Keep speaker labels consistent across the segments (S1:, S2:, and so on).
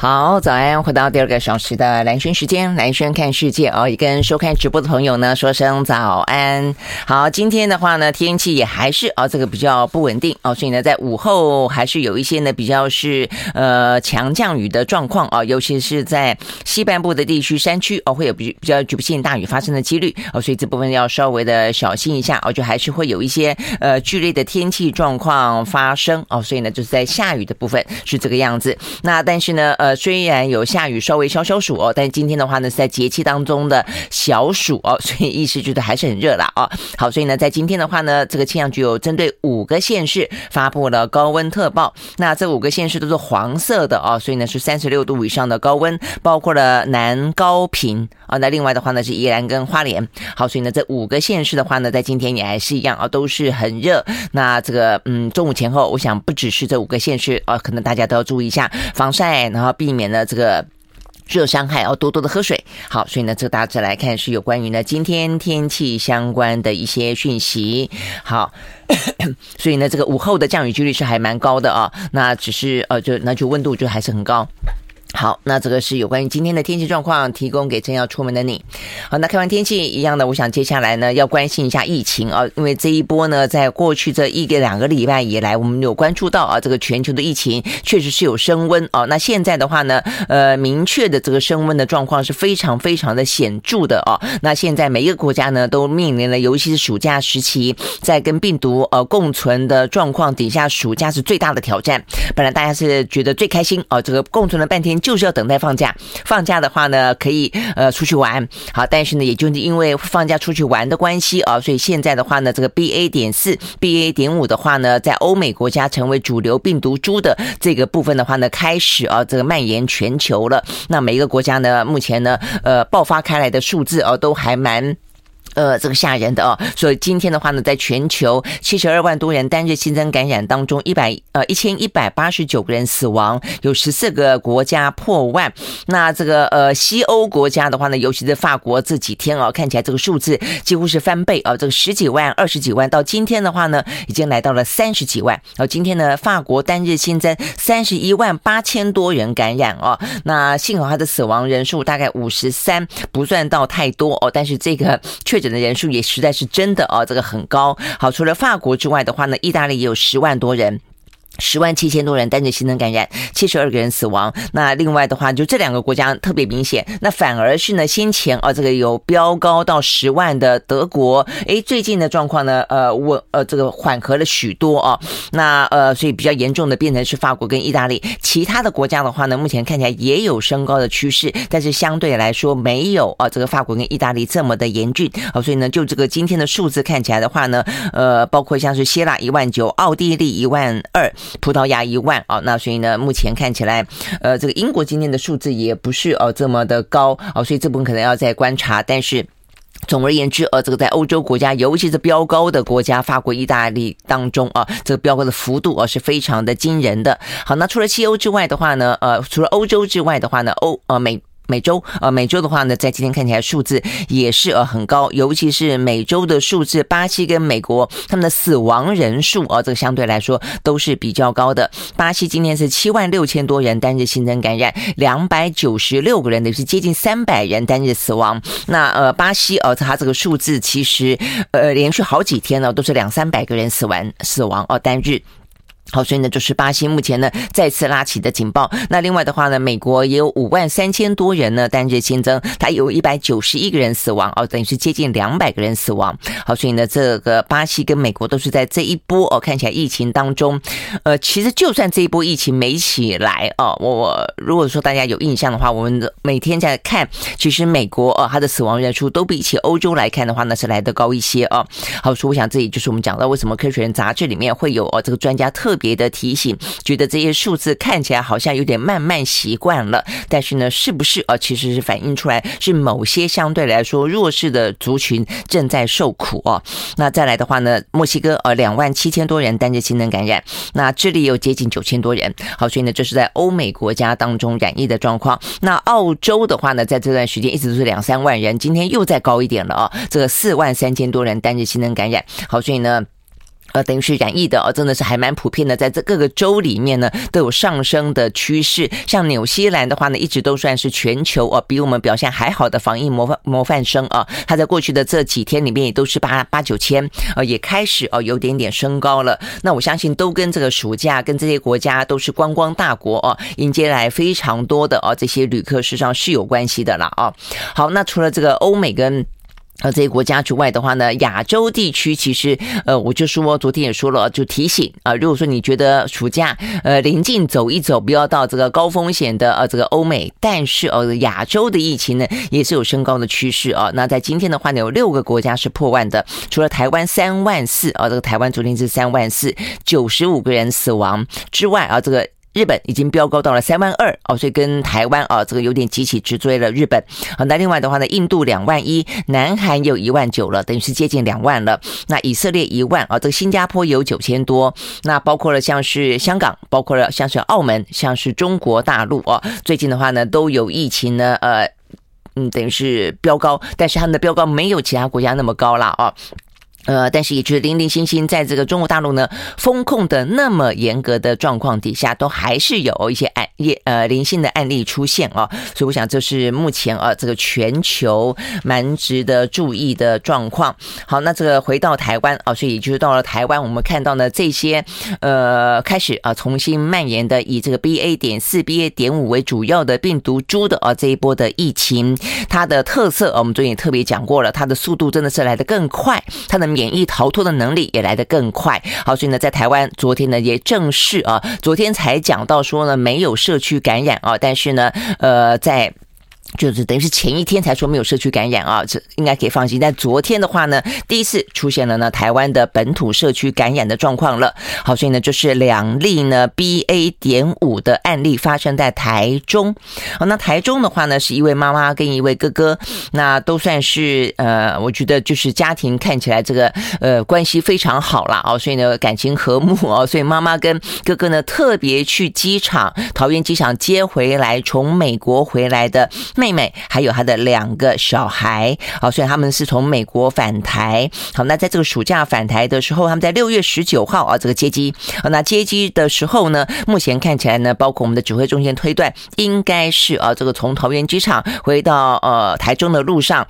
S1: 好，早安！回到第二个小时的蓝轩时间，蓝轩看世界哦，也跟收看直播的朋友呢说声早安。好，今天的话呢，天气也还是啊、哦，这个比较不稳定哦，所以呢，在午后还是有一些呢比较是呃强降雨的状况啊、哦，尤其是在西半部的地区山区哦，会有比比较局部性大雨发生的几率哦，所以这部分要稍微的小心一下哦，就还是会有一些呃剧烈的天气状况发生哦，所以呢，就是在下雨的部分是这个样子。那但是呢，呃。虽然有下雨，稍微消消暑哦，但是今天的话呢，是在节气当中的小暑哦，所以意思就是还是很热啦哦。好，所以呢，在今天的话呢，这个气象局有针对五个县市发布了高温特报。那这五个县市都是黄色的哦，所以呢是三十六度以上的高温，包括了南高平啊。那另外的话呢是宜兰跟花莲。好，所以呢这五个县市的话呢，在今天也还是一样啊，都是很热。那这个嗯，中午前后，我想不只是这五个县市啊，可能大家都要注意一下防晒，然后。避免了这个热伤害，要多多的喝水。好，所以呢，这个大致来看是有关于呢今天天气相关的一些讯息。好，所以呢，这个午后的降雨几率是还蛮高的啊。那只是呃，就那就温度就还是很高。好，那这个是有关于今天的天气状况，提供给正要出门的你。好，那看完天气一样的，我想接下来呢要关心一下疫情啊，因为这一波呢，在过去这一个两个礼拜以来，我们有关注到啊，这个全球的疫情确实是有升温啊。那现在的话呢，呃，明确的这个升温的状况是非常非常的显著的啊。那现在每一个国家呢都面临了，尤其是暑假时期，在跟病毒呃共存的状况底下，暑假是最大的挑战。本来大家是觉得最开心啊，这个共存了半天。就是要等待放假，放假的话呢，可以呃出去玩。好，但是呢，也就是因为放假出去玩的关系啊，所以现在的话呢，这个 BA 点四、BA 点五的话呢，在欧美国家成为主流病毒株的这个部分的话呢，开始啊这个蔓延全球了。那每一个国家呢，目前呢，呃，爆发开来的数字啊，都还蛮。呃，这个吓人的哦，所以今天的话呢，在全球七十二万多人单日新增感染当中，一百呃一千一百八十九个人死亡，有十四个国家破万。那这个呃西欧国家的话呢，尤其是法国这几天哦，看起来这个数字几乎是翻倍哦，这个十几万、二十几万，到今天的话呢，已经来到了三十几万。然后今天呢，法国单日新增三十一万八千多人感染哦，那幸好他的死亡人数大概五十三，不算到太多哦，但是这个确。诊的人数也实在是真的哦，这个很高。好，除了法国之外的话呢，意大利也有十万多人。十万七千多人单日新增感染，七十二个人死亡。那另外的话，就这两个国家特别明显。那反而是呢，先前啊，这个有飙高到十万的德国，诶，最近的状况呢，呃，我呃这个缓和了许多啊。那呃，所以比较严重的变成是法国跟意大利。其他的国家的话呢，目前看起来也有升高的趋势，但是相对来说没有啊这个法国跟意大利这么的严峻啊。所以呢，就这个今天的数字看起来的话呢，呃，包括像是希腊一万九，奥地利一万二。葡萄牙一万啊，那所以呢，目前看起来，呃，这个英国今天的数字也不是哦这么的高哦，所以这部分可能要再观察。但是总而言之，呃，这个在欧洲国家，尤其是标高的国家，法国、意大利当中啊，这个标高的幅度啊是非常的惊人的。好，那除了西欧之外的话呢，呃，除了欧洲之外的话呢，欧呃美。美洲呃，美洲的话呢，在今天看起来数字也是呃很高，尤其是美洲的数字，巴西跟美国他们的死亡人数啊，这个相对来说都是比较高的。巴西今天是七万六千多人单日新增感染，两百九十六个人，等于是接近三百人单日死亡。那呃，巴西呃，它这个数字其实呃连续好几天呢都是两三百个人死亡死亡哦单日。好，所以呢，就是巴西目前呢再次拉起的警报。那另外的话呢，美国也有五万三千多人呢单日新增，它有一百九十一个人死亡哦，等于是接近两百个人死亡。好，所以呢，这个巴西跟美国都是在这一波哦，看起来疫情当中，呃，其实就算这一波疫情没起来哦，我我如果说大家有印象的话，我们每天在看，其实美国哦，它的死亡人数都比起欧洲来看的话呢是来得高一些哦。好，所以我想这里就是我们讲到为什么科学人杂志里面会有哦这个专家特。别的提醒，觉得这些数字看起来好像有点慢慢习惯了，但是呢，是不是啊？其实是反映出来是某些相对来说弱势的族群正在受苦哦。那再来的话呢，墨西哥呃两万七千多人单日新增感染，那智利有接近九千多人。好，所以呢，这是在欧美国家当中染疫的状况。那澳洲的话呢，在这段时间一直都是两三万人，今天又再高一点了啊，这个四万三千多人单日新增感染。好，所以呢。呃，等于是染疫的哦，真的是还蛮普遍的，在这各个州里面呢，都有上升的趋势。像纽西兰的话呢，一直都算是全球哦比我们表现还好的防疫模范模范生啊。它在过去的这几天里面也都是八八九千，呃，也开始哦有点点升高了。那我相信都跟这个暑假跟这些国家都是观光大国哦，迎接来非常多的哦这些旅客，事实上是有关系的了啊。好，那除了这个欧美跟。呃，这些国家之外的话呢，亚洲地区其实，呃，我就说，昨天也说了，就提醒啊，如果说你觉得暑假呃临近走一走，不要到这个高风险的呃这个欧美，但是呃亚洲的疫情呢也是有升高的趋势啊。那在今天的话呢，有六个国家是破万的，除了台湾三万四啊，这个台湾昨天是三万四，九十五个人死亡之外啊，这个。日本已经飙高到了三万二哦，所以跟台湾啊这个有点急起直追了。日本好，那另外的话呢，印度两万一，南韩有一万九了，等于是接近两万了。那以色列一万啊，这个新加坡有九千多，那包括了像是香港，包括了像是澳门，像是中国大陆哦，最近的话呢都有疫情呢，呃，嗯，等于是飙高，但是他们的飙高没有其他国家那么高了啊。呃，但是也就是零零星星，在这个中国大陆呢，封控的那么严格的状况底下，都还是有一些案例呃零星的案例出现啊，所以我想这是目前啊这个全球蛮值得注意的状况。好，那这个回到台湾啊，所以也就是到了台湾，我们看到呢这些呃开始啊重新蔓延的以这个 BA 点四、BA 点五为主要的病毒株的啊这一波的疫情，它的特色我们昨天也特别讲过了，它的速度真的是来得更快，它的。免疫逃脱的能力也来得更快，好，所以呢，在台湾昨天呢也正式啊，昨天才讲到说呢没有社区感染啊，但是呢，呃，在。就是等于是前一天才说没有社区感染啊，这应该可以放心。但昨天的话呢，第一次出现了呢台湾的本土社区感染的状况了。好，所以呢就是两例呢 BA 点五的案例发生在台中。好，那台中的话呢是一位妈妈跟一位哥哥，那都算是呃，我觉得就是家庭看起来这个呃关系非常好啦。哦，所以呢感情和睦哦，所以妈妈跟哥哥呢特别去机场桃园机场接回来从美国回来的。妹妹还有她的两个小孩，好，所以他们是从美国返台。好，那在这个暑假返台的时候，他们在六月十九号啊，这个接机。好，那接机的时候呢，目前看起来呢，包括我们的指挥中心推断，应该是啊，这个从桃园机场回到呃台中的路上。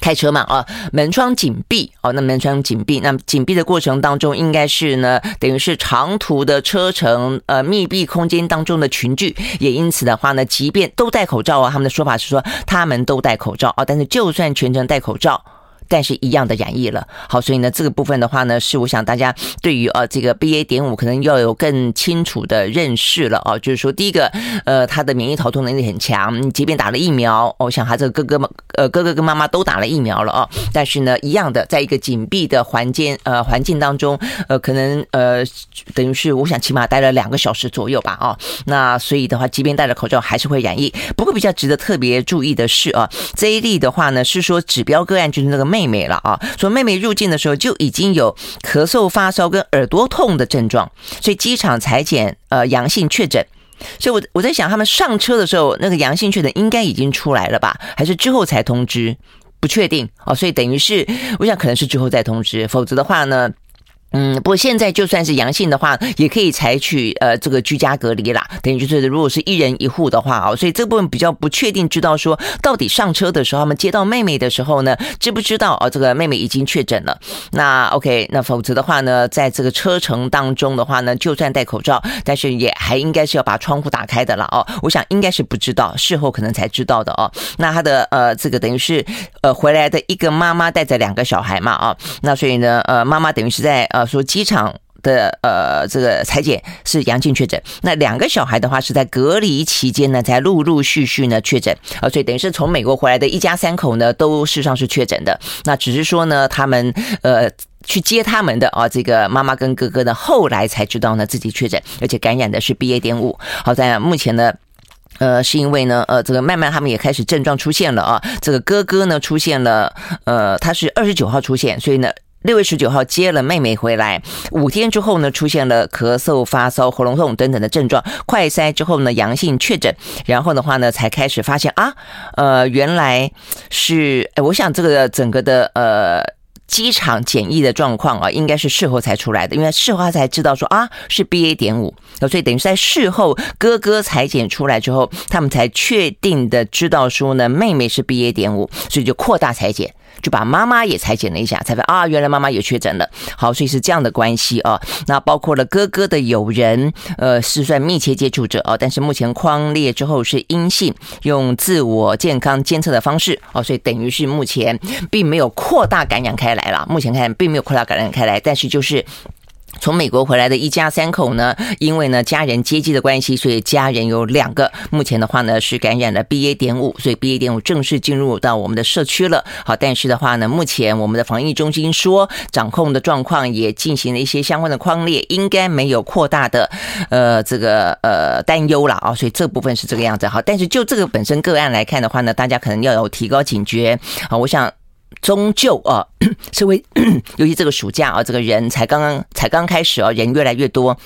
S1: 开车嘛，啊，门窗紧闭，哦，那门窗紧闭，那紧闭的过程当中，应该是呢，等于是长途的车程，呃，密闭空间当中的群聚，也因此的话呢，即便都戴口罩啊，他们的说法是说他们都戴口罩啊，但是就算全程戴口罩。但是一样的染疫了，好，所以呢，这个部分的话呢，是我想大家对于呃这个 BA 点五可能要有更清楚的认识了啊，就是说第一个，呃，他的免疫逃脱能力很强，即便打了疫苗，我想他这个哥哥呃哥哥跟妈妈都打了疫苗了啊，但是呢，一样的，在一个紧闭的环境呃环境当中，呃，可能呃等于是我想起码待了两个小时左右吧啊，那所以的话，即便戴了口罩，还是会染疫。不过比较值得特别注意的是啊，这一例的话呢，是说指标个案就是那个妹。妹妹了啊，说妹妹入境的时候就已经有咳嗽、发烧跟耳朵痛的症状，所以机场裁剪呃阳性确诊，所以我我在想他们上车的时候那个阳性确诊应该已经出来了吧，还是之后才通知？不确定哦，所以等于是我想可能是之后再通知，否则的话呢？嗯，不过现在就算是阳性的话，也可以采取呃这个居家隔离啦。等于就是如果是一人一户的话哦，所以这部分比较不确定，知道说到底上车的时候，他们接到妹妹的时候呢，知不知道哦这个妹妹已经确诊了？那 OK，那否则的话呢，在这个车程当中的话呢，就算戴口罩，但是也还应该是要把窗户打开的了哦。我想应该是不知道，事后可能才知道的哦。那他的呃这个等于是呃回来的一个妈妈带着两个小孩嘛啊，那所以呢呃妈妈等于是在。啊，说机场的呃这个裁剪是阳性确诊，那两个小孩的话是在隔离期间呢才陆陆续续呢确诊。啊，所以等于是从美国回来的一家三口呢都事实上是确诊的，那只是说呢他们呃去接他们的啊这个妈妈跟哥哥呢后来才知道呢自己确诊，而且感染的是 BA 点五，好在目前呢呃是因为呢呃这个慢慢他们也开始症状出现了啊，这个哥哥呢出现了呃他是二十九号出现，所以呢。六月十九号接了妹妹回来，五天之后呢，出现了咳嗽、发烧、喉咙痛等等的症状，快筛之后呢，阳性确诊，然后的话呢，才开始发现啊，呃，原来是，我想这个整个的呃。机场检疫的状况啊，应该是事后才出来的，因为事后他才知道说啊是 BA 点五，所以等于是在事后哥哥裁剪出来之后，他们才确定的知道说呢妹妹是 BA 点五，所以就扩大裁剪。就把妈妈也裁剪了一下，才发现啊，原来妈妈也确诊了。好，所以是这样的关系啊。那包括了哥哥的友人，呃，是算密切接触者哦，但是目前框列之后是阴性，用自我健康监测的方式哦，所以等于是目前并没有扩大感染开来了。目前看并没有扩大感染开来，但是就是。从美国回来的一家三口呢，因为呢家人接机的关系，所以家人有两个。目前的话呢是感染了 BA 点五，所以 BA 点五正式进入到我们的社区了。好，但是的话呢，目前我们的防疫中心说掌控的状况也进行了一些相关的框列，应该没有扩大的呃这个呃担忧了啊。所以这部分是这个样子。好，但是就这个本身个案来看的话呢，大家可能要有提高警觉啊。我想。终究啊，是为 尤其这个暑假啊，这个人才刚刚才刚开始啊，人越来越多，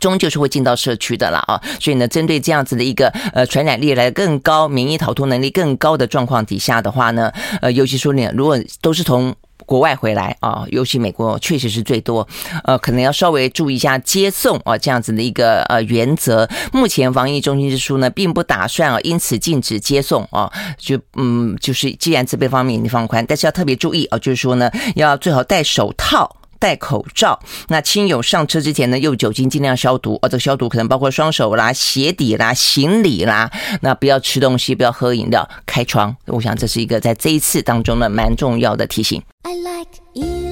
S1: 终究是会进到社区的了啊。所以呢，针对这样子的一个呃传染力来更高、免疫逃脱能力更高的状况底下的话呢，呃，尤其说你，如果都是从国外回来啊，尤其美国确实是最多，呃，可能要稍微注意一下接送啊这样子的一个呃原则。目前防疫中心之书呢，并不打算啊因此禁止接送啊，就嗯就是既然这边方面你放宽，但是要特别注意啊，就是说呢，要最好戴手套。戴口罩，那亲友上车之前呢，用酒精尽量消毒。哦，这个消毒可能包括双手啦、鞋底啦、行李啦。那不要吃东西，不要喝饮料，开窗。我想这是一个在这一次当中呢，蛮重要的提醒。I like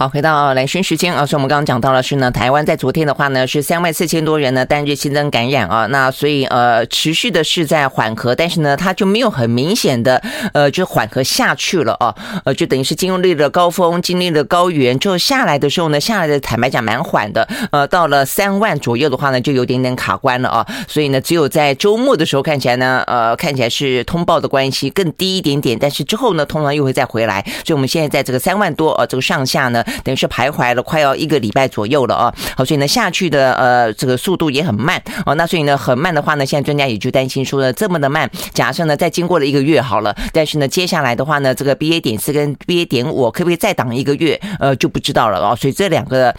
S1: 好，回到兰萱时间啊，所以我们刚刚讲到了是呢，台湾在昨天的话呢是三万四千多人呢单日新增感染啊，那所以呃持续的是在缓和，但是呢它就没有很明显的呃就缓和下去了啊，呃就等于是经历了高峰，经历了高原之后下来的时候呢，下来的坦白讲蛮缓的，呃到了三万左右的话呢就有点点卡关了啊，所以呢只有在周末的时候看起来呢呃看起来是通报的关系更低一点点，但是之后呢通常又会再回来，所以我们现在在这个三万多呃这个上下呢。等于是徘徊了快要一个礼拜左右了啊，好，所以呢下去的呃这个速度也很慢哦，那所以呢很慢的话呢，现在专家也就担心说呢这么的慢，假设呢再经过了一个月好了，但是呢接下来的话呢这个 BA 点四跟 BA 点五可不可以再挡一个月呃就不知道了哦，所以这两个。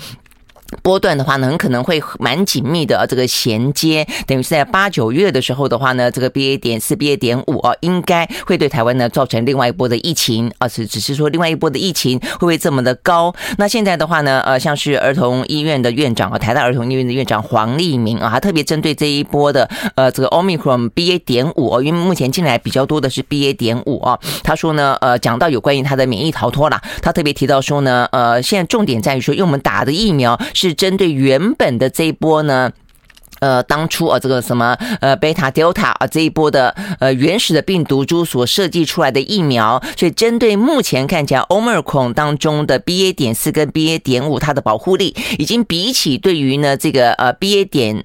S1: 波段的话呢，很可能会蛮紧密的这个衔接，等于是在八九月的时候的话呢，这个 BA 点四、BA 点五啊，应该会对台湾呢造成另外一波的疫情啊，是只是说另外一波的疫情会不会这么的高？那现在的话呢，呃，像是儿童医院的院长啊，台大儿童医院的院长黄立明啊，他特别针对这一波的呃这个 Omicron BA 点五，因为目前进来比较多的是 BA 点五啊，他说呢，呃，讲到有关于他的免疫逃脱啦，他特别提到说呢，呃，现在重点在于说，因为我们打的疫苗。是针对原本的这一波呢，呃，当初啊，这个什么呃，贝塔、德尔塔啊这一波的呃原始的病毒株所设计出来的疫苗，所以针对目前看起来 Omicron 当中的 BA 点四跟 BA 点五，它的保护力已经比起对于呢这个呃 BA 点。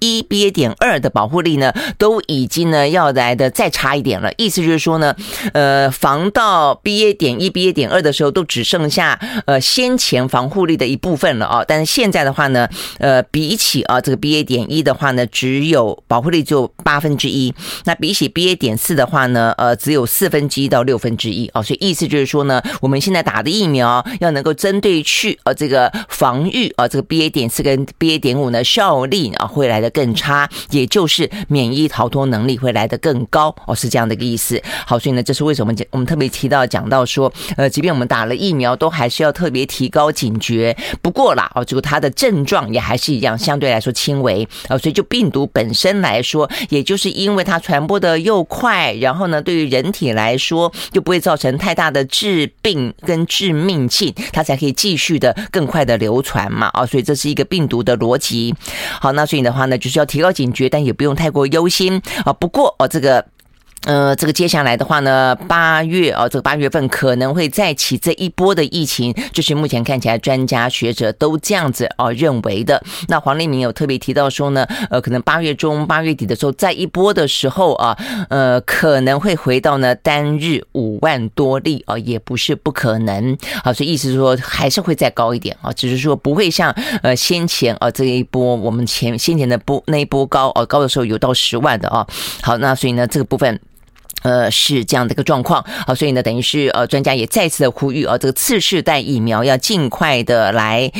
S1: 一 BA 点二的保护力呢，都已经呢要来的再差一点了。意思就是说呢，呃，防到 BA 点一、BA 点二的时候，都只剩下呃先前防护力的一部分了啊。但是现在的话呢，呃，比起啊这个 BA 点一的话呢，只有保护力只有八分之一。那比起 BA 点四的话呢，呃，只有四分之一到六分之一啊。所以意思就是说呢，我们现在打的疫苗要能够针对去呃这个防御啊这个 BA 点四跟 BA 点五呢效力啊会来的。更差，也就是免疫逃脱能力会来得更高哦，是这样的一个意思。好，所以呢，这是为什么我们特别提到讲到说，呃，即便我们打了疫苗，都还是要特别提高警觉。不过啦，哦，这个它的症状也还是一样，相对来说轻微啊。所以就病毒本身来说，也就是因为它传播的又快，然后呢，对于人体来说就不会造成太大的致病跟致命性，它才可以继续的更快的流传嘛。啊，所以这是一个病毒的逻辑。好，那所以的话呢。就是要提高警觉，但也不用太过忧心啊。不过哦，这个。呃，这个接下来的话呢，八月啊，这个八月份可能会再起这一波的疫情，就是目前看起来专家学者都这样子啊认为的。那黄立明有特别提到说呢，呃，可能八月中、八月底的时候再一波的时候啊，呃，可能会回到呢单日五万多例啊，也不是不可能。好，所以意思是说还是会再高一点啊，只是说不会像呃先前啊这一波我们前先前的波那一波高啊高的时候有到十万的啊。好，那所以呢这个部分。呃，是这样的一个状况。啊，所以呢，等于是呃，专家也再次的呼吁啊，这个次世代疫苗要尽快的来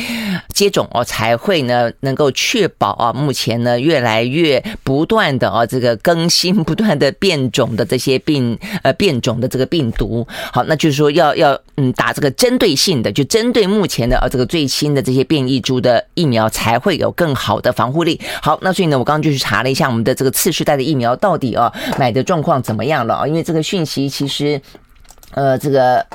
S1: 接种哦，才会呢能够确保啊，目前呢越来越不断的啊这个更新、不断的变种的这些病呃变种的这个病毒，好，那就是说要要嗯打这个针对性的，就针对目前的啊这个最新的这些变异株的疫苗，才会有更好的防护力。好，那所以呢，我刚刚就去查了一下我们的这个次世代的疫苗到底啊买的状况怎么样了。因为这个讯息其实，呃，这个。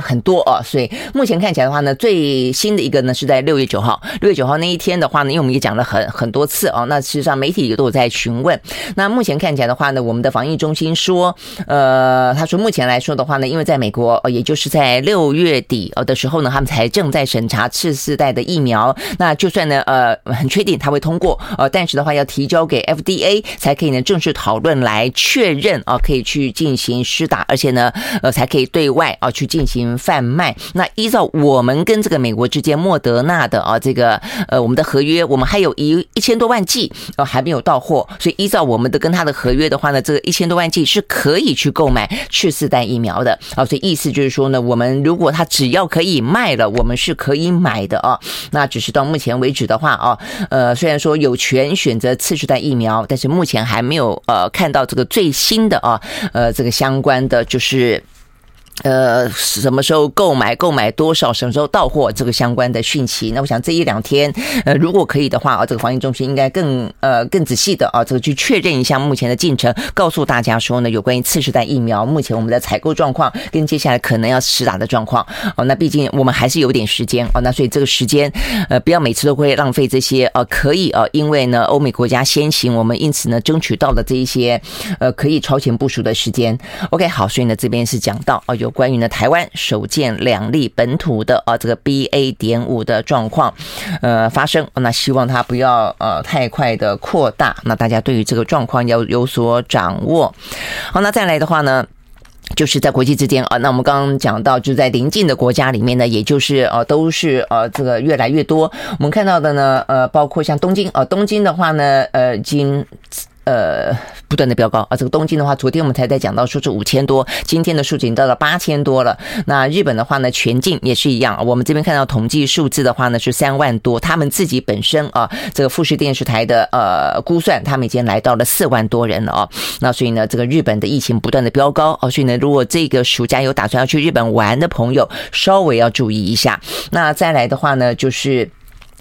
S1: 很多啊，所以目前看起来的话呢，最新的一个呢是在六月九号。六月九号那一天的话呢，因为我们也讲了很很多次啊，那事实上媒体也都有在询问。那目前看起来的话呢，我们的防疫中心说，呃，他说目前来说的话呢，因为在美国，也就是在六月底呃的时候呢，他们才正在审查次世代的疫苗。那就算呢，呃，很确定他会通过，呃，但是的话要提交给 FDA 才可以呢正式讨论来确认啊，可以去进行施打，而且呢，呃，才可以对外啊去进行。贩卖。那依照我们跟这个美国之间莫德纳的啊这个呃我们的合约，我们还有一一千多万剂呃还没有到货，所以依照我们的跟他的合约的话呢，这个一千多万剂是可以去购买去四代疫苗的啊。所以意思就是说呢，我们如果他只要可以卖了，我们是可以买的啊。那只是到目前为止的话啊，呃虽然说有权选择次世代疫苗，但是目前还没有呃看到这个最新的啊呃这个相关的就是。呃，什么时候购买？购买多少？什么时候到货？这个相关的讯息。那我想这一两天，呃，如果可以的话啊，这个防疫中心应该更呃更仔细的啊，这个去确认一下目前的进程，告诉大家说呢，有关于次世代疫苗目前我们的采购状况跟接下来可能要施打的状况。哦，那毕竟我们还是有点时间哦，那所以这个时间呃不要每次都会浪费这些呃可以呃，因为呢欧美国家先行，我们因此呢争取到了这一些呃可以超前部署的时间。OK，好，所以呢这边是讲到哦有。关于呢，台湾首见两例本土的啊这个 BA. 点五的状况，呃发生，那希望它不要呃太快的扩大，那大家对于这个状况要有所掌握。好，那再来的话呢，就是在国际之间啊，那我们刚刚讲到，就在邻近的国家里面呢，也就是呃都是呃这个越来越多，我们看到的呢，呃包括像东京啊，东京的话呢，呃已经。呃，不断的飙高啊！这个东京的话，昨天我们才在讲到说是五千多，今天的数字已经到了八千多了。那日本的话呢，全境也是一样。我们这边看到统计数字的话呢，是三万多。他们自己本身啊，这个富士电视台的呃估算，他们已经来到了四万多人了啊。那所以呢，这个日本的疫情不断的飙高啊，所以呢，如果这个暑假有打算要去日本玩的朋友，稍微要注意一下。那再来的话呢，就是。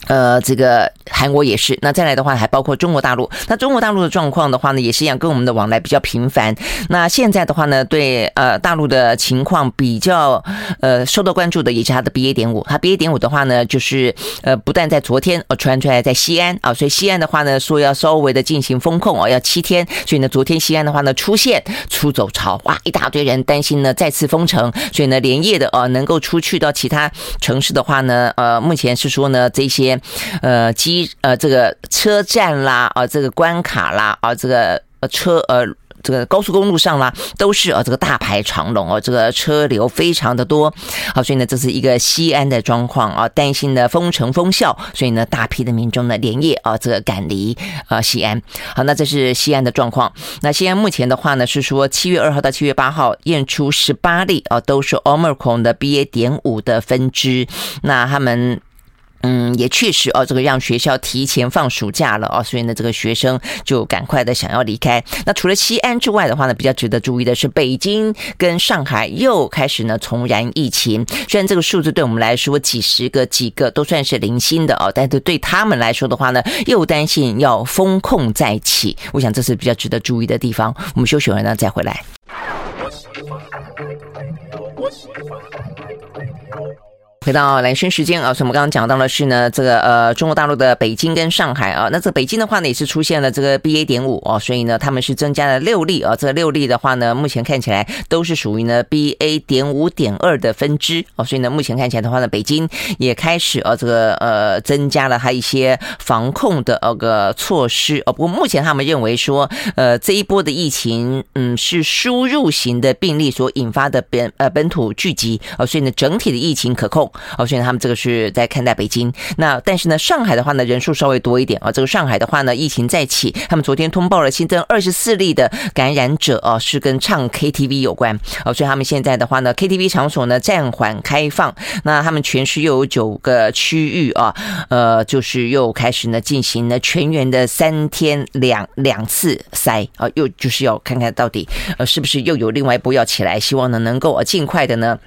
S1: 呃，这个韩国也是。那再来的话，还包括中国大陆。那中国大陆的状况的话呢，也是一样，跟我们的往来比较频繁。那现在的话呢，对呃大陆的情况比较呃受到关注的，也是它的 BA 点五。它 BA 点五的话呢，就是呃不但在昨天呃传出来在西安啊，所以西安的话呢说要稍微的进行封控哦，要七天。所以呢，昨天西安的话呢出现出走潮，哇，一大堆人担心呢再次封城，所以呢连夜的呃能够出去到其他城市的话呢，呃目前是说呢这些。呃，机呃，这个车站啦，啊，这个关卡啦，啊，这个车呃，这个高速公路上啦，都是啊，这个大排长龙哦，这个车流非常的多。好，所以呢，这是一个西安的状况啊，担心的封城封校，所以呢，大批的民众呢连夜啊，这个赶离啊西安。好，那这是西安的状况。那西安目前的话呢，是说七月二号到七月八号验出十八例啊，都是 Omicron 的 BA. 点五的分支。那他们。嗯，也确实哦，这个让学校提前放暑假了哦，所以呢，这个学生就赶快的想要离开。那除了西安之外的话呢，比较值得注意的是，北京跟上海又开始呢重燃疫情。虽然这个数字对我们来说几十个几个都算是零星的哦，但是对他们来说的话呢，又担心要封控再起。我想这是比较值得注意的地方。我们休息完呢再回来。回到蓝轩时间啊，所以我们刚刚讲到的是呢，这个呃中国大陆的北京跟上海啊，那这北京的话呢也是出现了这个 BA 点五哦，所以呢他们是增加了六例啊，这六例的话呢目前看起来都是属于呢 BA 点五点二的分支哦，所以呢目前看起来的话呢，北京也开始啊这个呃增加了它一些防控的那个措施哦，不过目前他们认为说呃这一波的疫情嗯是输入型的病例所引发的本呃本土聚集哦，所以呢整体的疫情可控。哦，所以他们这个是在看待北京。那但是呢，上海的话呢，人数稍微多一点啊。这个上海的话呢，疫情再起，他们昨天通报了新增二十四例的感染者哦，是跟唱 KTV 有关哦，所以他们现在的话呢，KTV 场所呢暂缓开放。那他们全市又有九个区域啊，呃，就是又开始呢进行了全员的三天两两次筛啊，又就是要看看到底呃是不是又有另外一波要起来，希望呢能够尽快的呢。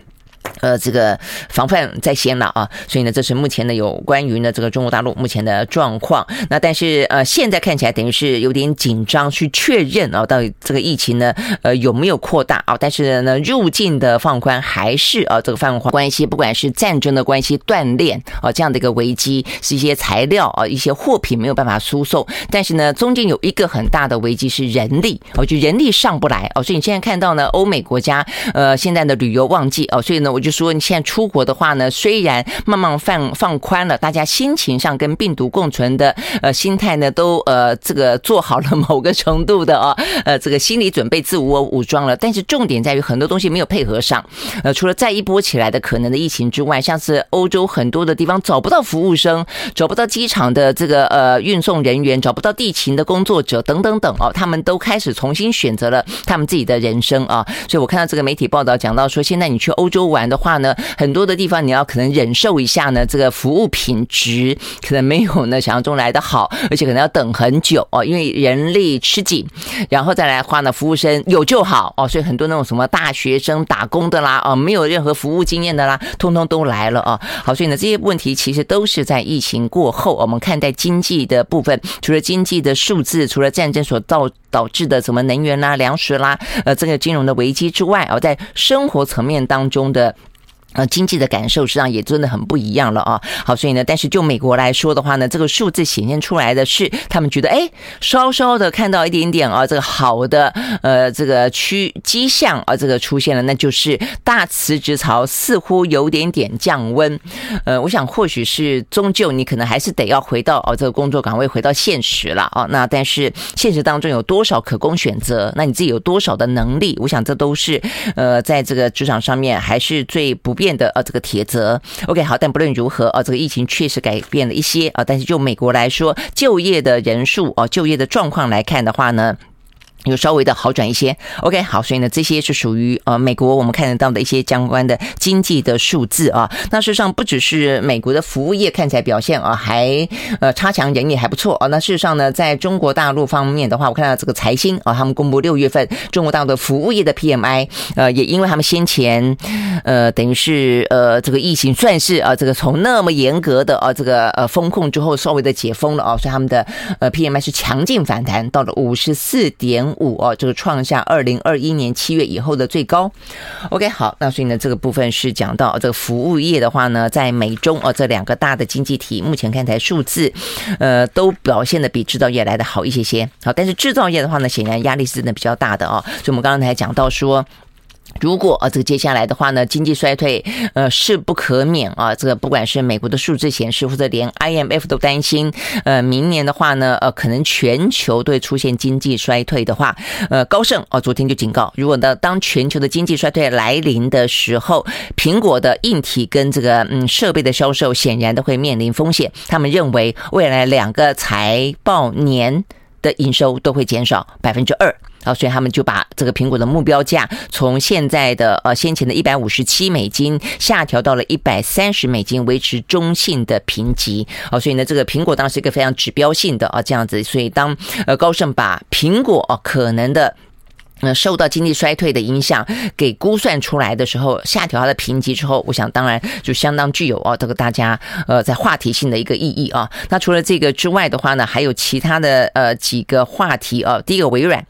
S1: 呃，这个防范在先了啊，所以呢，这是目前呢有关于呢这个中国大陆目前的状况。那但是呃，现在看起来等于是有点紧张，去确认啊，到底这个疫情呢呃有没有扩大啊？但是呢，入境的放宽还是啊这个放宽关系，不管是战争的关系断链啊这样的一个危机，是一些材料啊一些货品没有办法输送。但是呢，中间有一个很大的危机是人力哦，就人力上不来哦，所以你现在看到呢，欧美国家呃现在的旅游旺季哦，所以呢。我就说，你现在出国的话呢，虽然慢慢放放宽了，大家心情上跟病毒共存的呃心态呢，都呃这个做好了某个程度的啊，呃这个心理准备自我武装了。但是重点在于很多东西没有配合上。呃，除了再一波起来的可能的疫情之外，像是欧洲很多的地方找不到服务生，找不到机场的这个呃运送人员，找不到地勤的工作者等等等哦，他们都开始重新选择了他们自己的人生啊。所以我看到这个媒体报道讲到说，现在你去欧洲玩。的话呢，很多的地方你要可能忍受一下呢，这个服务品质可能没有呢想象中来的好，而且可能要等很久哦，因为人力吃紧，然后再来的话呢，服务生有就好哦，所以很多那种什么大学生打工的啦，哦，没有任何服务经验的啦，通通都来了啊。好，所以呢，这些问题其实都是在疫情过后，我们看待经济的部分，除了经济的数字，除了战争所造导致的什么能源啦、粮食啦，呃，这个金融的危机之外，哦，在生活层面当中的。呃，经济的感受实际上也真的很不一样了啊。好，所以呢，但是就美国来说的话呢，这个数字显现出来的是，他们觉得哎，稍稍的看到一点点啊，这个好的呃这个趋迹象啊，这个出现了，那就是大辞职潮似乎有点点降温。呃，我想或许是终究你可能还是得要回到哦这个工作岗位，回到现实了啊。那但是现实当中有多少可供选择？那你自己有多少的能力？我想这都是呃在这个职场上面还是最不。变的呃这个铁则，OK 好，但不论如何啊，这个疫情确实改变了一些啊，但是就美国来说，就业的人数啊，就业的状况来看的话呢。有稍微的好转一些，OK，好，所以呢，这些是属于呃美国我们看得到的一些相关的经济的数字啊。那事实上不只是美国的服务业看起来表现啊，还呃差强人意还不错啊。那事实上呢，在中国大陆方面的话，我看到这个财新啊，他们公布六月份中国大陆的服务业的 PMI，呃，也因为他们先前呃等于是呃这个疫情算是啊这个从那么严格的啊这个呃风控之后稍微的解封了啊，所以他们的呃 PMI 是强劲反弹到了五十四点。五哦，这个创下二零二一年七月以后的最高。OK，好，那所以呢，这个部分是讲到这个服务业的话呢，在美中哦这两个大的经济体，目前看起来数字，呃，都表现的比制造业来的好一些些。好，但是制造业的话呢，显然压力是真的比较大的哦。所以我们刚才讲到说。如果啊，这个接下来的话呢，经济衰退呃势不可免啊，这个不管是美国的数字显示，或者连 IMF 都担心，呃，明年的话呢，呃，可能全球都会出现经济衰退的话，呃，高盛啊昨天就警告，如果呢当全球的经济衰退来临的时候，苹果的硬体跟这个嗯设备的销售显然都会面临风险。他们认为未来两个财报年的营收都会减少百分之二。好，所以他们就把这个苹果的目标价从现在的呃先前的一百五十七美金下调到了一百三十美金，维持中性的评级。好，所以呢，这个苹果当然是一个非常指标性的啊这样子。所以当呃高盛把苹果啊可能的。那受到经济衰退的影响，给估算出来的时候，下调它的评级之后，我想当然就相当具有哦，这个大家呃在话题性的一个意义啊。那除了这个之外的话呢，还有其他的呃几个话题啊。第一个微软，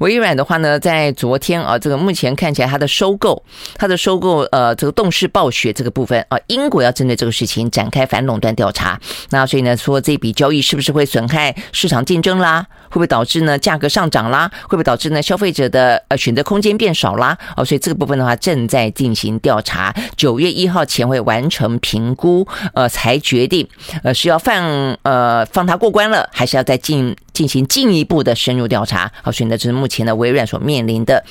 S1: 微软的话呢，在昨天啊，这个目前看起来它的收购，它的收购呃这个动视暴雪这个部分啊，英国要针对这个事情展开反垄断调查。那所以呢，说这笔交易是不是会损害市场竞争啦？会不会导致呢价格上涨啦？会不会导致呢消费者的呃选择空间变少啦？哦，所以这个部分的话正在进行调查，九月一号前会完成评估，呃，才决定呃是要放呃放它过关了，还是要再进进行进一步的深入调查？好，所以呢，这是目前的微软所面临的。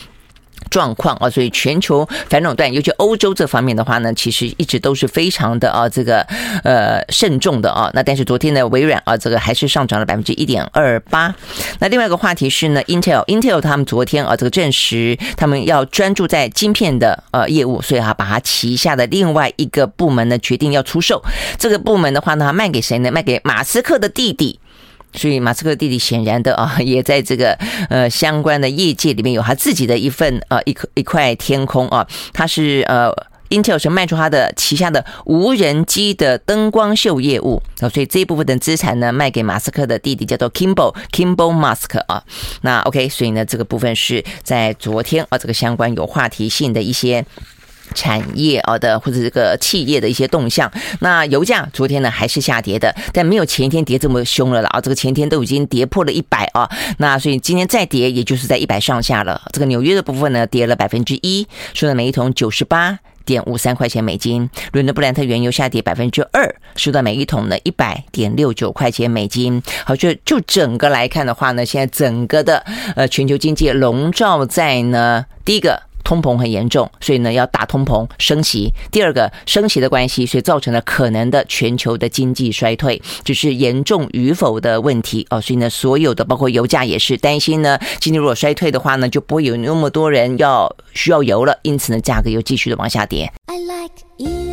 S1: 状况啊，所以全球反垄断，尤其欧洲这方面的话呢，其实一直都是非常的啊，这个呃慎重的啊。那但是昨天的微软啊，这个还是上涨了百分之一点二八。那另外一个话题是呢，Intel，Intel 他们昨天啊，这个证实他们要专注在晶片的呃业务，所以啊，把它旗下的另外一个部门呢决定要出售。这个部门的话呢，卖给谁呢？卖给马斯克的弟弟。所以马斯克弟弟显然的啊，也在这个呃相关的业界里面有他自己的一份呃一块一块天空啊。他是呃 Intel 是卖出他的旗下的无人机的灯光秀业务啊，所以这一部分的资产呢卖给马斯克的弟弟叫做 Kimball Kimball Musk 啊。那 OK，所以呢这个部分是在昨天啊这个相关有话题性的一些。产业啊的或者这个企业的一些动向，那油价昨天呢还是下跌的，但没有前一天跌这么凶了了啊！这个前天都已经跌破了一百啊，那所以今天再跌，也就是在一百上下了。这个纽约的部分呢跌了百分之一，收在每一桶九十八点五三块钱美金。伦敦布兰特原油下跌百分之二，收到每一桶呢一百点六九块钱美金。好，就就整个来看的话呢，现在整个的呃全球经济笼罩在呢第一个。通膨很严重，所以呢要打通膨升息。第二个升息的关系，所以造成了可能的全球的经济衰退，只是严重与否的问题哦。所以呢，所有的包括油价也是担心呢，经济如果衰退的话呢，就不会有那么多人要需要油了，因此呢，价格又继续的往下跌。I like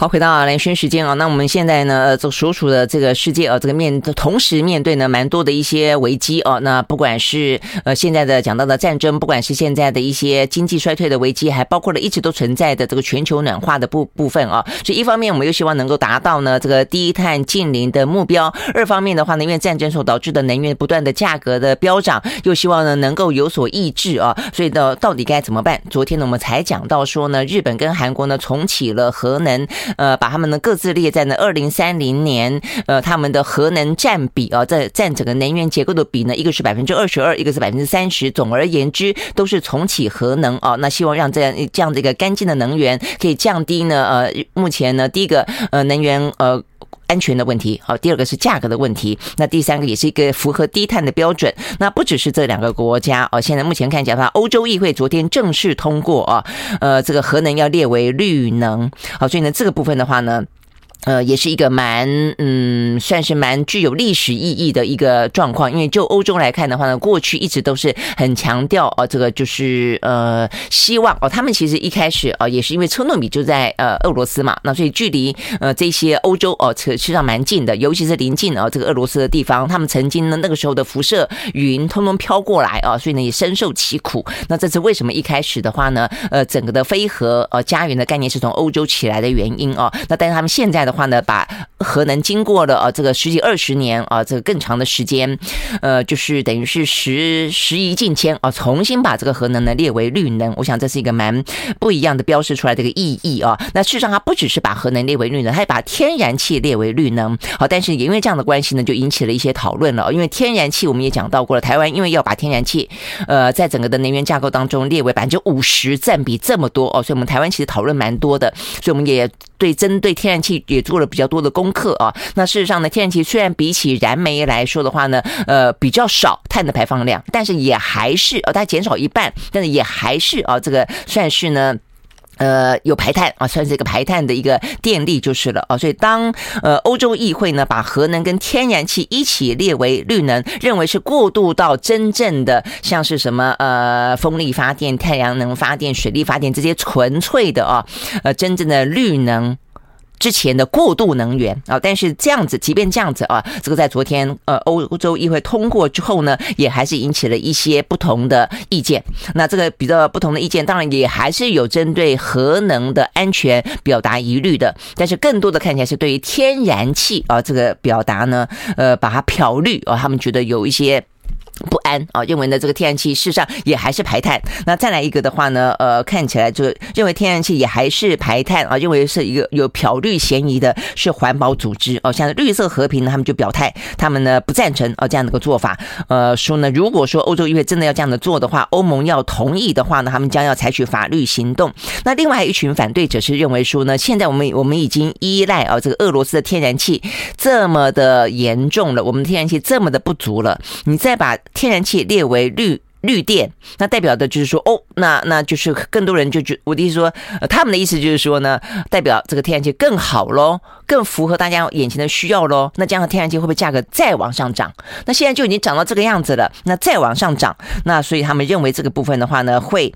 S1: 好，回到兰萱时间啊，那我们现在呢，这所处的这个世界啊，这个面同时面对呢蛮多的一些危机啊。那不管是呃现在的讲到的战争，不管是现在的一些经济衰退的危机，还包括了一直都存在的这个全球暖化的部部分啊。所以一方面我们又希望能够达到呢这个低碳净零的目标，二方面的话呢，因为战争所导致的能源不断的价格的飙涨，又希望呢能够有所抑制啊。所以呢，到底该怎么办？昨天呢我们才讲到说呢，日本跟韩国呢重启了核能。呃，把他们呢各自列在呢二零三零年，呃，他们的核能占比啊，在占整个能源结构的比呢，一个是百分之二十二，一个是百分之三十。总而言之，都是重启核能啊。那希望让这样这样的一个干净的能源可以降低呢，呃，目前呢，第一个呃能源呃安全的问题，好，第二个是价格的问题，那第三个也是一个符合低碳的标准。那不只是这两个国家哦，现在目前看起来的话，欧洲议会昨天正式通过啊，呃，这个核能要列为绿能，好，所以呢，这个部分的话呢。呃，也是一个蛮嗯，算是蛮具有历史意义的一个状况。因为就欧洲来看的话呢，过去一直都是很强调哦，这个就是呃，希望哦，他们其实一开始啊，也是因为车诺比就在呃俄罗斯嘛，那所以距离呃这些欧洲哦，实上蛮近的，尤其是临近啊这个俄罗斯的地方，他们曾经呢那个时候的辐射云通通飘过来啊，所以呢也深受其苦。那这是为什么一开始的话呢，呃，整个的非核呃家园的概念是从欧洲起来的原因啊。那但是他们现在。的话呢，把核能经过了啊这个十几二十年啊这个更长的时间，呃，就是等于是时时移境迁啊，重新把这个核能呢列为绿能，我想这是一个蛮不一样的标示出来的一个意义啊。那事实上，它不只是把核能列为绿能，它也把天然气列为绿能。好，但是也因为这样的关系呢，就引起了一些讨论了。因为天然气我们也讲到过了，台湾因为要把天然气呃在整个的能源架构当中列为百分之五十占比这么多哦，所以我们台湾其实讨论蛮多的，所以我们也对针对天然气也做了比较多的工功课啊。那事实上呢，天然气虽然比起燃煤来说的话呢，呃，比较少碳的排放量，但是也还是呃，它减少一半，但是也还是啊，这个算是呢。呃，有排碳啊，算是一个排碳的一个电力就是了啊。所以当呃欧洲议会呢把核能跟天然气一起列为绿能，认为是过渡到真正的像是什么呃风力发电、太阳能发电、水力发电这些纯粹的啊呃真正的绿能。之前的过渡能源啊，但是这样子，即便这样子啊，这个在昨天呃欧洲议会通过之后呢，也还是引起了一些不同的意见。那这个比较不同的意见，当然也还是有针对核能的安全表达疑虑的，但是更多的看起来是对于天然气啊这个表达呢，呃，把它漂绿啊，他们觉得有一些。不安啊，认为呢这个天然气事实上也还是排碳。那再来一个的话呢，呃，看起来就认为天然气也还是排碳啊，认为是一个有漂绿嫌疑的，是环保组织哦，像绿色和平呢，他们就表态，他们呢不赞成啊这样的一个做法。呃，说呢，如果说欧洲议会真的要这样的做的话，欧盟要同意的话呢，他们将要采取法律行动。那另外一群反对者是认为说呢，现在我们我们已经依赖啊这个俄罗斯的天然气这么的严重了，我们天然气这么的不足了，你再把天然气列为绿。绿电，那代表的就是说，哦，那那就是更多人就觉，我的意思说，他们的意思就是说呢，代表这个天然气更好喽，更符合大家眼前的需要喽。那这样的天然气会不会价格再往上涨？那现在就已经涨到这个样子了，那再往上涨，那所以他们认为这个部分的话呢，会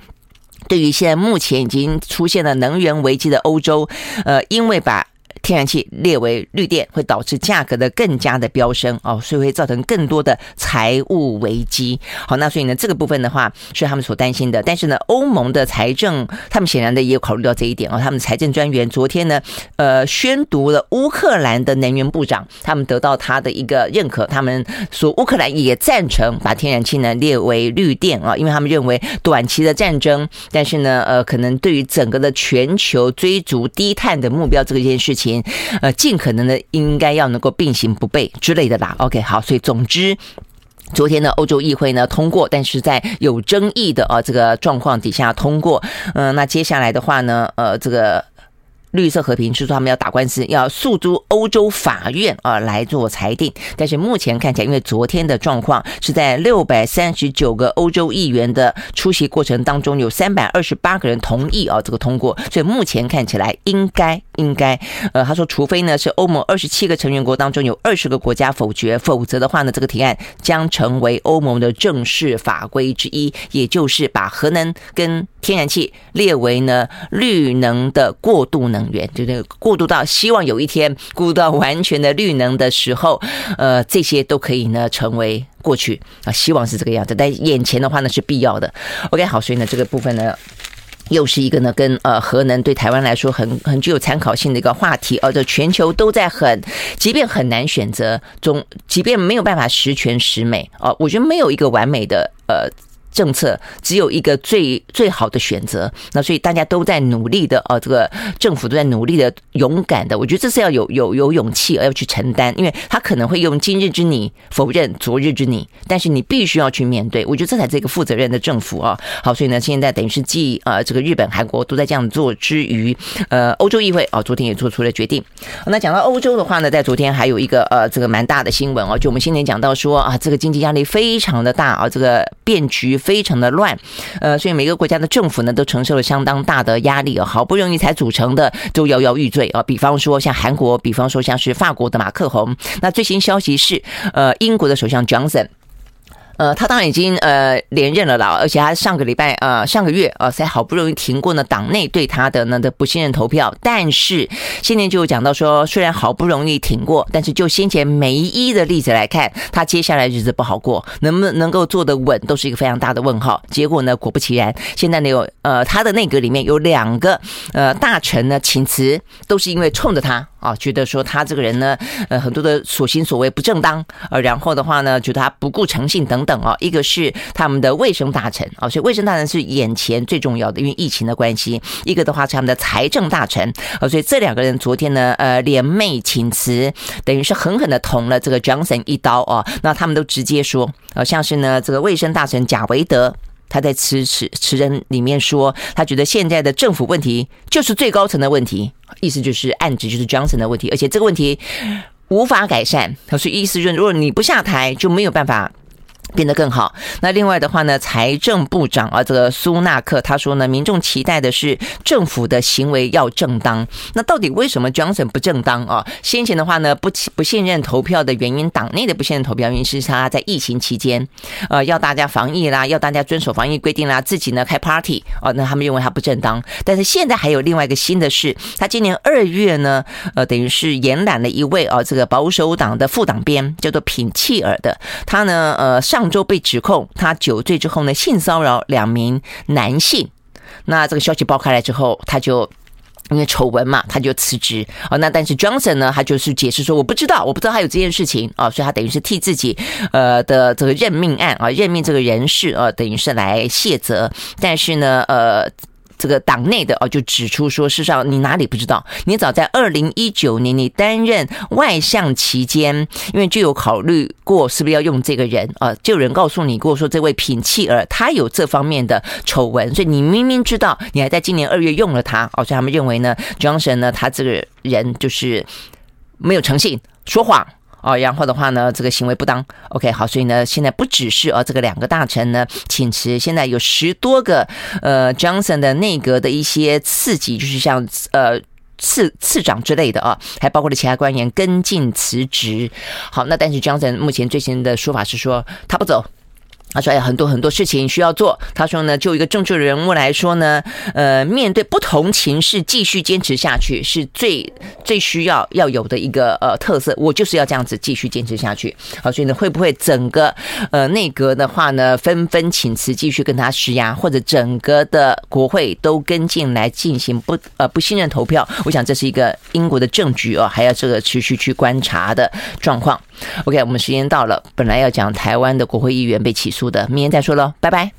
S1: 对于现在目前已经出现了能源危机的欧洲，呃，因为把。天然气列为绿电，会导致价格的更加的飙升哦，所以会造成更多的财务危机。好，那所以呢，这个部分的话是他们所担心的。但是呢，欧盟的财政，他们显然的也有考虑到这一点哦。他们财政专员昨天呢，呃，宣读了乌克兰的能源部长，他们得到他的一个认可，他们说乌克兰也赞成把天然气呢列为绿电啊，因为他们认为短期的战争，但是呢，呃，可能对于整个的全球追逐低碳的目标这件事情。前呃，尽可能的应该要能够并行不悖之类的啦。OK，好，所以总之，昨天呢，欧洲议会呢通过，但是在有争议的啊这个状况底下通过。嗯、那接下来的话呢，呃，这个。绿色和平是说他们要打官司，要诉诸欧洲法院啊来做裁定。但是目前看起来，因为昨天的状况是在六百三十九个欧洲议员的出席过程当中，有三百二十八个人同意啊这个通过，所以目前看起来应该应该呃他说，除非呢是欧盟二十七个成员国当中有二十个国家否决，否则的话呢这个提案将成为欧盟的正式法规之一，也就是把核能跟天然气列为呢绿能的过渡能源，就那个过渡到希望有一天过渡到完全的绿能的时候，呃，这些都可以呢成为过去啊，希望是这个样子。但眼前的话呢是必要的。OK，好，所以呢这个部分呢又是一个呢跟呃核能对台湾来说很很具有参考性的一个话题，而这全球都在很，即便很难选择中，即便没有办法十全十美啊，我觉得没有一个完美的呃。政策只有一个最最好的选择，那所以大家都在努力的哦，这个政府都在努力的、勇敢的，我觉得这是要有有有勇气而要去承担，因为他可能会用今日之你否认昨日之你，但是你必须要去面对，我觉得这才是一个负责任的政府啊。好，所以呢，现在等于是继呃这个日本、韩国都在这样做之余，呃，欧洲议会啊昨天也做出了决定。那讲到欧洲的话呢，在昨天还有一个呃这个蛮大的新闻哦，就我们先前讲到说啊，这个经济压力非常的大啊，这个变局。非常的乱，呃，所以每个国家的政府呢都承受了相当大的压力啊，好不容易才组成的都摇摇欲坠啊。比方说像韩国，比方说像是法国的马克宏。那最新消息是，呃，英国的首相 Johnson。呃，他当然已经呃连任了啦，而且他上个礼拜呃上个月呃才好不容易停过呢党内对他的呢的不信任投票，但是先前就讲到说，虽然好不容易挺过，但是就先前梅伊的例子来看，他接下来日子不好过，能不能够坐得稳，都是一个非常大的问号。结果呢，果不其然，现在呢有呃他的内阁里面有两个呃大臣呢请辞，都是因为冲着他。啊，觉得说他这个人呢，呃，很多的所行所为不正当，呃，然后的话呢，觉得他不顾诚信等等啊。一个是他们的卫生大臣啊，所以卫生大臣是眼前最重要的，因为疫情的关系。一个的话是他们的财政大臣啊，所以这两个人昨天呢，呃，联袂请辞，等于是狠狠的捅了这个 Johnson 一刀啊。那他们都直接说，呃，像是呢这个卫生大臣贾维德。他在辞辞辞人里面说，他觉得现在的政府问题就是最高层的问题，意思就是暗指就是 Johnson 的问题，而且这个问题无法改善。他说意思就是，如果你不下台，就没有办法。变得更好。那另外的话呢，财政部长啊，这个苏纳克他说呢，民众期待的是政府的行为要正当。那到底为什么 Johnson 不正当啊？先前的话呢，不不信任投票的原因，党内的不信任投票原因是他在疫情期间，呃，要大家防疫啦，要大家遵守防疫规定啦，自己呢开 party 啊，那他们认为他不正当。但是现在还有另外一个新的事，他今年二月呢，呃，等于是延揽了一位啊，这个保守党的副党鞭叫做品契尔的，他呢，呃，上。周被指控他酒醉之后呢，性骚扰两名男性，那这个消息爆开来之后，他就因为丑闻嘛，他就辞职啊。那但是 Johnson 呢，他就是解释说我不知道，我不知道他有这件事情啊，所以他等于是替自己呃的这个任命案啊，任命这个人事啊，等于是来卸责。但是呢，呃。这个党内的哦，就指出说，事实上你哪里不知道？你早在二零一九年你担任外相期间，因为就有考虑过是不是要用这个人啊，就有人告诉你过说，这位品契尔他有这方面的丑闻，所以你明明知道，你还在今年二月用了他哦，所以他们认为呢，Johnson 呢，他这个人就是没有诚信，说谎。哦，然后的话呢，这个行为不当。OK，好，所以呢，现在不只是哦，这个两个大臣呢请辞，现在有十多个呃 Johnson 的内阁的一些次级，就是像呃次次长之类的啊，还包括了其他官员跟进辞职。好，那但是 Johnson 目前最新的说法是说他不走。他说有很多很多事情需要做。他说呢，就一个政治人物来说呢，呃，面对不同情势，继续坚持下去是最最需要要有的一个呃特色。我就是要这样子继续坚持下去。好，所以呢，会不会整个呃内阁的话呢，纷纷请辞，继续跟他施压，或者整个的国会都跟进来进行不呃不信任投票？我想这是一个英国的政局哦，还要这个持续去观察的状况。OK，我们时间到了，本来要讲台湾的国会议员被起诉的，明天再说喽，拜拜。